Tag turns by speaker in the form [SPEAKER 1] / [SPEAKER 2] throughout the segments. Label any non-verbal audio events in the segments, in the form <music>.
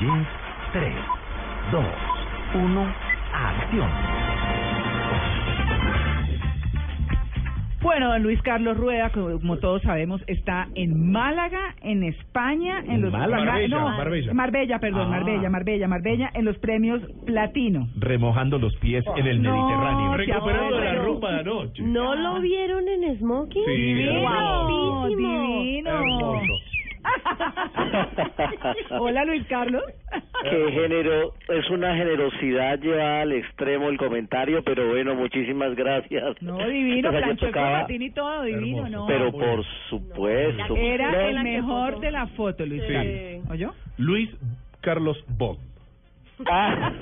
[SPEAKER 1] Jeans 3, 2, 1, acción.
[SPEAKER 2] Bueno, don Luis Carlos Rueda, como todos sabemos, está en Málaga, en España, en los
[SPEAKER 3] Málaga.
[SPEAKER 2] Ma-
[SPEAKER 3] Marbella,
[SPEAKER 2] no,
[SPEAKER 3] Marbella.
[SPEAKER 2] Marbella, perdón,
[SPEAKER 3] Ah.
[SPEAKER 2] Marbella, Marbella, Marbella, en los premios Platino.
[SPEAKER 3] Remojando los pies en el
[SPEAKER 2] No,
[SPEAKER 3] Mediterráneo.
[SPEAKER 2] se
[SPEAKER 4] Recuperando la rumba de anoche.
[SPEAKER 5] ¿No lo vieron en Smoking?
[SPEAKER 3] Sí,
[SPEAKER 2] Divino,
[SPEAKER 5] Guapísimo.
[SPEAKER 2] divino. <laughs> Hola, Luis Carlos.
[SPEAKER 6] Qué género, es una generosidad llevada al extremo el comentario, pero bueno, muchísimas gracias.
[SPEAKER 2] No, divino, planchó el
[SPEAKER 6] tocaba,
[SPEAKER 2] y todo, divino,
[SPEAKER 3] Hermoso.
[SPEAKER 2] no.
[SPEAKER 6] pero por supuesto.
[SPEAKER 2] Era el mejor de la foto, Luis
[SPEAKER 5] Sí.
[SPEAKER 2] Carlos. ¿Oyó?
[SPEAKER 3] Luis Carlos Bond.
[SPEAKER 6] Ah.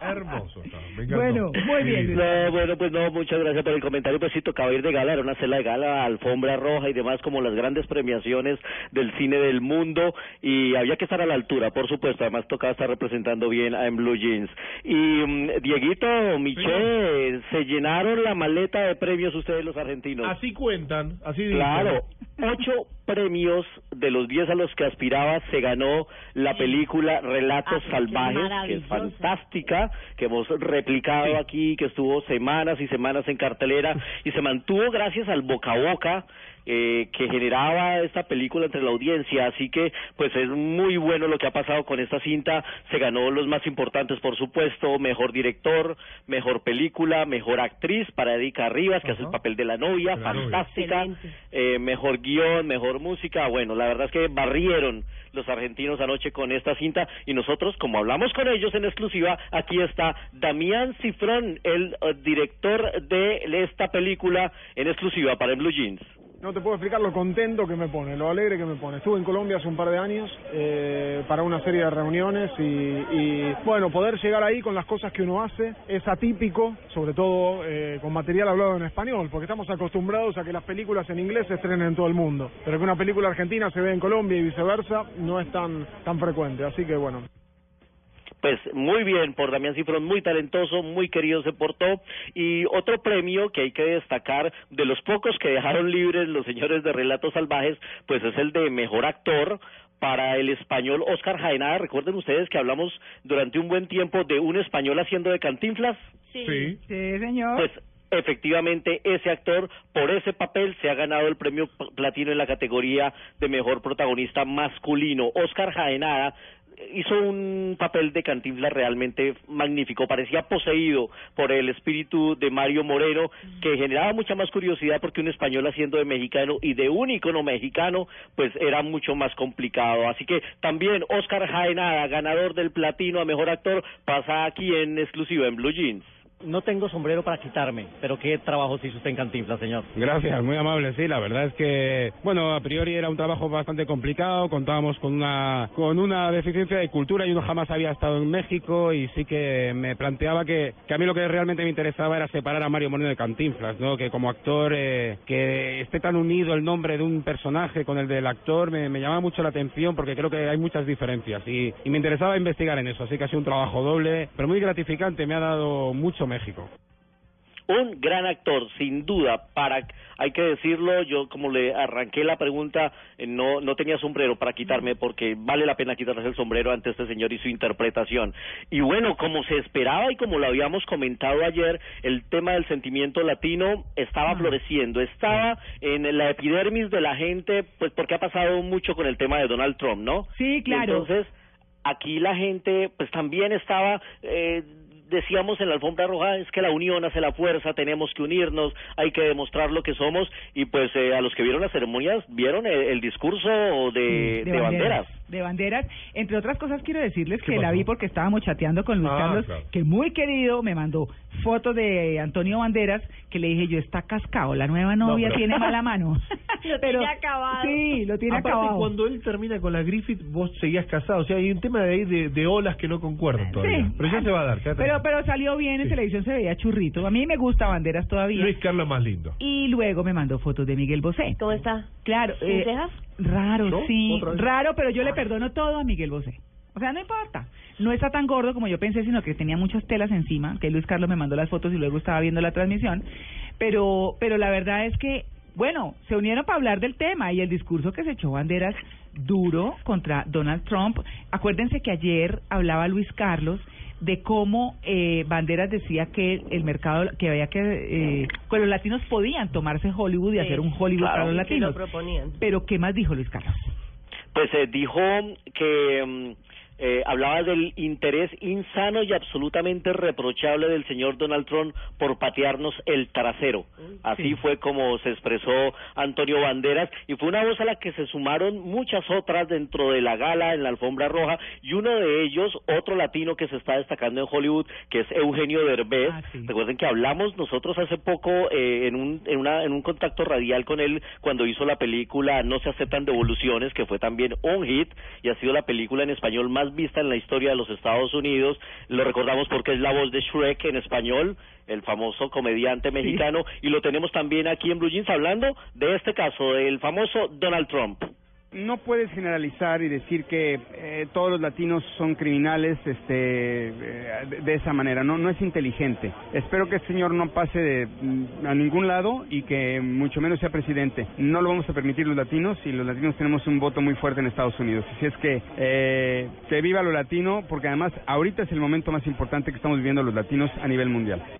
[SPEAKER 6] <laughs>
[SPEAKER 3] Hermoso.
[SPEAKER 2] Bueno, muy bien.
[SPEAKER 6] No, bueno, pues no, muchas gracias por el comentario. Pues sí, tocaba ir de gala, era una cena de gala, alfombra roja y demás, como las grandes premiaciones del cine del mundo. Y había que estar a la altura, por supuesto. Además, tocaba estar representando bien a En Blue Jeans. Y mm, Dieguito, Michelle, se llenaron la maleta de premios ustedes, los argentinos.
[SPEAKER 3] Así cuentan, así dicen.
[SPEAKER 6] Claro, ocho premios de los diez a los que aspiraba se ganó la película Relatos
[SPEAKER 5] Ah,
[SPEAKER 6] Salvajes, que es fantástica, que hemos replicado aquí, que estuvo semanas y semanas en cartelera y se mantuvo gracias al boca a boca eh, que generaba esta película entre la audiencia, así que pues es muy bueno lo que ha pasado con esta cinta, se ganó los más importantes por supuesto, mejor director, mejor película, mejor actriz para Erika Rivas, que hace el papel de la novia,
[SPEAKER 3] la
[SPEAKER 6] fantástica, eh, mejor guion, mejor música, bueno, la verdad es que barrieron los argentinos anoche con esta cinta y nosotros, como hablamos con ellos en exclusiva, aquí está Damián Cifrón, el eh, director de esta película en exclusiva para el Blue Jeans.
[SPEAKER 7] No te puedo explicar lo contento que me pone, lo alegre que me pone. Estuve en Colombia hace un par de años eh, para una serie de reuniones y, y, bueno, poder llegar ahí con las cosas que uno hace es atípico, sobre todo eh, con material hablado en español, porque estamos acostumbrados a que las películas en inglés se estrenen en todo el mundo, pero que una película argentina se ve en Colombia y viceversa no es tan, tan frecuente, así que bueno.
[SPEAKER 6] Pues muy bien por Damián Cifrón, muy talentoso, muy querido se portó. Y otro premio que hay que destacar, de los pocos que dejaron libres los señores de Relatos Salvajes, pues es el de Mejor Actor para el español Oscar Jaenada. Recuerden ustedes que hablamos durante un buen tiempo de un español haciendo de cantinflas.
[SPEAKER 3] Sí.
[SPEAKER 2] Sí, señor.
[SPEAKER 6] Pues efectivamente ese actor por ese papel se ha ganado el premio platino en la categoría de mejor protagonista masculino. Oscar Jaenada hizo un papel de cantinflas realmente magnífico, parecía poseído por el espíritu de Mario Moreno, que generaba mucha más curiosidad porque un español haciendo de mexicano y de un ícono mexicano, pues era mucho más complicado. Así que también Oscar Jaenada, ganador del platino a mejor actor, pasa aquí en exclusiva en Blue Jeans.
[SPEAKER 8] No tengo sombrero para quitarme, pero qué trabajo se hizo usted en Cantinflas, señor.
[SPEAKER 9] Gracias, muy amable. Sí, la verdad es que, bueno, a priori era un trabajo bastante complicado. Contábamos con una con una deficiencia de cultura. Yo no jamás había estado en México y sí que me planteaba que, que a mí lo que realmente me interesaba era separar a Mario Moreno de Cantinflas, ¿no? Que como actor eh, que esté tan unido el nombre de un personaje con el del actor me, me llamaba mucho la atención porque creo que hay muchas diferencias y, y me interesaba investigar en eso. Así que ha sido un trabajo doble, pero muy gratificante. Me ha dado mucho México.
[SPEAKER 6] un gran actor, sin duda, para, hay que decirlo, yo como le arranqué la pregunta, eh, no, no tenía sombrero para quitarme porque vale la pena quitarse el sombrero ante este señor y su interpretación. Y bueno, como se esperaba y como lo habíamos comentado ayer, el tema del sentimiento latino estaba floreciendo, estaba en la epidermis de la gente, pues porque ha pasado mucho con el tema de Donald Trump, ¿no?
[SPEAKER 2] Sí, claro.
[SPEAKER 6] Entonces, aquí la gente pues también estaba eh, decíamos en la alfombra roja es que la unión hace la fuerza, tenemos que unirnos, hay que demostrar lo que somos y pues eh, a los que vieron las ceremonias vieron el, el discurso de, de banderas.
[SPEAKER 2] De banderas. Entre otras cosas, quiero decirles
[SPEAKER 3] ¿Qué
[SPEAKER 2] que la vi porque estábamos chateando con Luis
[SPEAKER 3] Ah,
[SPEAKER 2] Carlos,
[SPEAKER 3] claro.
[SPEAKER 2] que muy querido me mandó fotos de Antonio Banderas, que le dije yo, está cascado, la nueva novia
[SPEAKER 3] pero-
[SPEAKER 2] tiene <laughs> mala mano.
[SPEAKER 5] Lo tiene <laughs> acabado.
[SPEAKER 2] Sí, lo tiene
[SPEAKER 4] Aparte,
[SPEAKER 2] acabado.
[SPEAKER 4] cuando él termina con la Griffith, vos seguías casado. O sea, hay un tema de ahí de, de olas que no concuerdan todavía.
[SPEAKER 2] Sí.
[SPEAKER 4] Pero ya se va a dar.
[SPEAKER 2] Pero,
[SPEAKER 4] tranquilo.
[SPEAKER 2] pero salió bien, en
[SPEAKER 4] Sí.
[SPEAKER 2] televisión se veía churrito. A mí me gusta Banderas todavía.
[SPEAKER 4] Luis Carlos más lindo.
[SPEAKER 2] Y luego me mandó fotos de Miguel Bosé.
[SPEAKER 5] ¿Cómo está?
[SPEAKER 2] Claro.
[SPEAKER 5] ¿Sin
[SPEAKER 2] eh,
[SPEAKER 5] cejas?
[SPEAKER 2] Raro,
[SPEAKER 4] ¿No?
[SPEAKER 2] sí. Raro, pero yo le perdono todo a Miguel Bosé. O sea, no importa. No está tan gordo como yo pensé, sino que tenía muchas telas encima, que Luis Carlos me mandó las fotos y luego estaba viendo la transmisión. Pero, pero la verdad es que Bueno, se unieron para hablar del tema y el discurso que se echó Banderas duro contra Donald Trump. Acuérdense que ayer hablaba Luis Carlos de cómo eh, Banderas decía que el mercado, que había que, eh, que los latinos podían tomarse Hollywood y
[SPEAKER 5] Sí,
[SPEAKER 2] hacer un Hollywood
[SPEAKER 6] claro,
[SPEAKER 2] para los
[SPEAKER 5] que
[SPEAKER 2] latinos.
[SPEAKER 5] lo proponían.
[SPEAKER 2] Pero, ¿qué más dijo Luis Carlos?
[SPEAKER 6] Pues eh, dijo que mm, eh, hablaba del interés insano y absolutamente reprochable del señor Donald Trump por patearnos el trasero. Así fue como se expresó Antonio Banderas y fue una voz a la que se sumaron muchas otras dentro de la gala en la alfombra roja y uno de ellos, otro latino que se está destacando en Hollywood, que es Eugenio Derbez.
[SPEAKER 2] Ah, sí.
[SPEAKER 6] Recuerden que hablamos nosotros hace poco eh, en, un, en, una, en un contacto radial con él cuando hizo la película No se aceptan devoluciones, que fue también un hit y ha sido la película en español más vista en la historia de los Estados Unidos. Lo recordamos porque es la voz de Shrek en español, el famoso comediante mexicano, y lo tenemos también aquí en Blue Jeans hablando de este caso, del famoso Donald Trump.
[SPEAKER 10] No puedes generalizar y decir que eh, todos los latinos son criminales este, eh, de, esa manera. No, no es inteligente. Espero que el señor no pase de, mm, a ningún lado y que mucho menos sea presidente. No lo vamos a permitir los latinos y los latinos tenemos un voto muy fuerte en Estados Unidos. Así es que eh, viva lo latino porque además ahorita es el momento más importante que estamos viviendo los latinos a nivel mundial.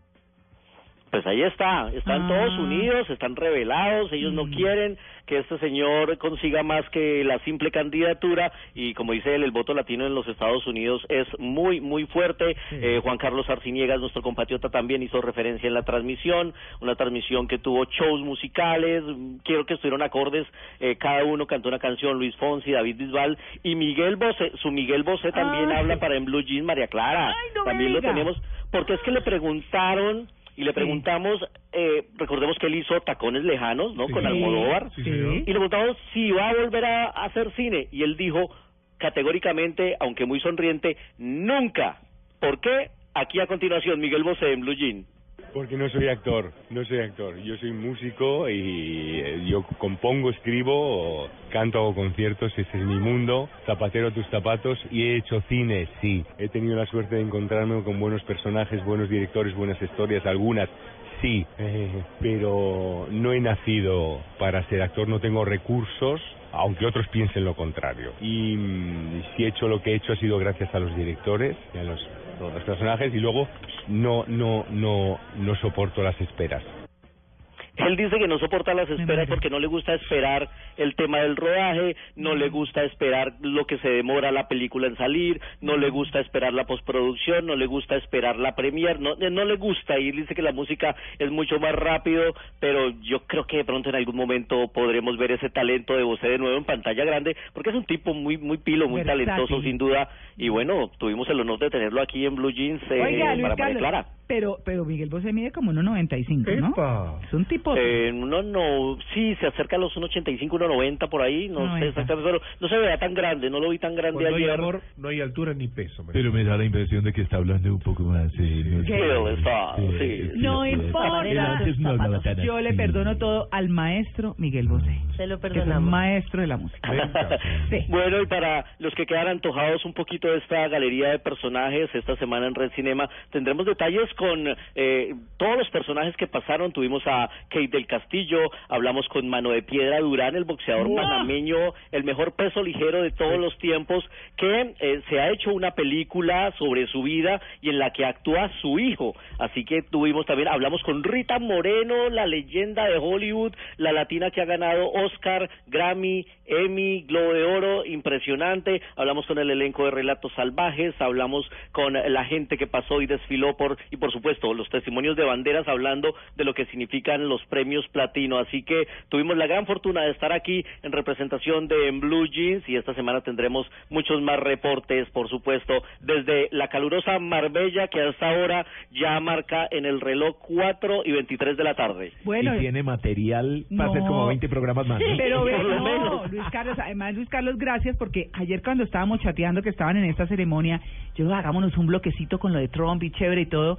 [SPEAKER 6] Pues ahí está, están
[SPEAKER 2] Ah.
[SPEAKER 6] todos unidos, están revelados, ellos no
[SPEAKER 2] Mm.
[SPEAKER 6] quieren que este señor consiga más que la simple candidatura y como dice él, el voto latino en los Estados Unidos es muy, muy fuerte. Eh, Juan Carlos Arciniegas, nuestro compatriota, también hizo referencia en la transmisión, una transmisión que tuvo shows musicales, quiero que estuvieron acordes, eh, cada uno cantó una canción, Luis Fonsi, David Bisbal y Miguel Bosé, su Miguel Bosé también
[SPEAKER 2] Ay.
[SPEAKER 6] habla para en Blue Jeans, María Clara,
[SPEAKER 2] Ay, no
[SPEAKER 6] también lo tenemos, porque es que le preguntaron y le preguntamos, eh, recordemos que él hizo Tacones Lejanos, ¿no?
[SPEAKER 3] Sí.
[SPEAKER 6] Con Almodóvar.
[SPEAKER 3] Sí.
[SPEAKER 6] Y le preguntamos si va a volver a hacer cine. Y él dijo categóricamente, aunque muy sonriente, nunca. ¿Por qué? Aquí a continuación, Miguel Bosé en Blue Jean.
[SPEAKER 11] Porque no soy actor, no soy actor. Yo soy músico y eh, yo compongo, escribo, canto, hago conciertos, ese es mi mundo. Zapatero tus zapatos y he hecho cine, sí. He tenido la suerte de encontrarme con buenos personajes, buenos directores, buenas historias, algunas. Sí, eh, pero no he nacido para ser actor, no tengo recursos, aunque otros piensen lo contrario. Y mm, si he hecho lo que he hecho ha sido gracias a los directores y a los, los personajes y luego no, no, no, no soporto las esperas.
[SPEAKER 6] Él dice que no soporta las esperas porque no le gusta esperar el tema del rodaje, no le gusta esperar lo que se demora la película en salir, no le gusta esperar la postproducción, no le gusta esperar la premier, no, eh, no le gusta y él dice que la música es mucho más rápido, pero yo creo que de pronto en algún momento podremos ver ese talento de Bosé de nuevo en pantalla grande, porque es un tipo muy muy pilo, muy
[SPEAKER 2] Versátil.
[SPEAKER 6] talentoso sin duda y bueno, tuvimos el honor de tenerlo aquí en Blue Jeans eh,
[SPEAKER 2] Oiga,
[SPEAKER 6] para María Clara.
[SPEAKER 2] Pero, pero Miguel Bosé mide como 1.95, ¿no?
[SPEAKER 3] Epa.
[SPEAKER 2] Es un tipo...
[SPEAKER 6] Eh, no, no, sí, se acerca a los 1.85, 1.90 por ahí, no
[SPEAKER 2] 90.
[SPEAKER 6] sé exactamente, pero no se vea tan grande, no lo vi tan grande
[SPEAKER 3] Cuando hay
[SPEAKER 6] ayer.
[SPEAKER 3] amor, no hay altura ni peso. María.
[SPEAKER 1] Pero me da la impresión de que está hablando un poco más. eh, no
[SPEAKER 6] está, sí.
[SPEAKER 2] No
[SPEAKER 1] sí,
[SPEAKER 2] importa.
[SPEAKER 1] no
[SPEAKER 2] Yo le perdono todo al maestro Miguel Bosé,
[SPEAKER 5] Se lo
[SPEAKER 2] que es un
[SPEAKER 5] perdonamos.
[SPEAKER 2] maestro de la música. <laughs> Sí.
[SPEAKER 6] Bueno, y para los que quedan antojados un poquito de esta galería de personajes, esta semana en Red Cinema tendremos detalles con eh, todos los personajes que pasaron. Tuvimos a Kate del Castillo, hablamos con Mano de Piedra Durán, el boxeador
[SPEAKER 2] ¡Wow!
[SPEAKER 6] panameño, el mejor peso ligero de todos los tiempos, que eh, se ha hecho una película sobre su vida y en la que actúa su hijo. Así que tuvimos también, hablamos con Rita Moreno, la leyenda de Hollywood, la latina que ha ganado Oscar, Grammy, Emmy, Globo de Oro, impresionante. Hablamos con el elenco de Relatos Salvajes, hablamos con la gente que pasó y desfiló por, y por supuesto, los testimonios de banderas hablando de lo que significan los premios platino. Así que tuvimos la gran fortuna de estar aquí en representación de Blue Jeans y esta semana tendremos muchos más reportes, por supuesto, desde la calurosa Marbella que hasta ahora ya marca en el reloj 4 y 23 de la tarde.
[SPEAKER 2] Bueno,
[SPEAKER 1] y tiene material para hacer
[SPEAKER 2] No.
[SPEAKER 1] como 20 programas más. ¿no?
[SPEAKER 2] Pero <laughs> ve,
[SPEAKER 6] Por lo
[SPEAKER 2] no,
[SPEAKER 6] menos.
[SPEAKER 2] Luis Carlos, además Luis Carlos, gracias porque ayer cuando estábamos chateando que estaban en esta ceremonia, yo hagámonos un bloquecito con lo de Trump y chévere y todo.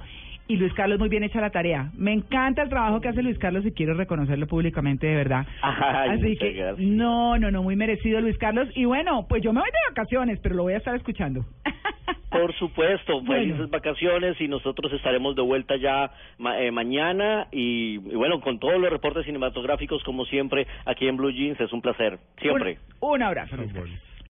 [SPEAKER 2] Y Luis Carlos muy bien hecha la tarea. Me encanta el trabajo que hace Luis Carlos y quiero reconocerlo públicamente de verdad. <laughs>
[SPEAKER 6] Ay,
[SPEAKER 2] Así que
[SPEAKER 6] gracias.
[SPEAKER 2] no, no, no, muy merecido Luis Carlos. Y bueno, pues yo me voy de vacaciones, pero lo voy a estar escuchando. <laughs>
[SPEAKER 6] Por supuesto,
[SPEAKER 2] Bueno.
[SPEAKER 6] felices vacaciones y nosotros estaremos de vuelta ya ma- eh, mañana y, y bueno, con todos los reportes cinematográficos como siempre aquí en Blue Jeans, es un placer, siempre.
[SPEAKER 2] Un, un abrazo. Luis Carlos.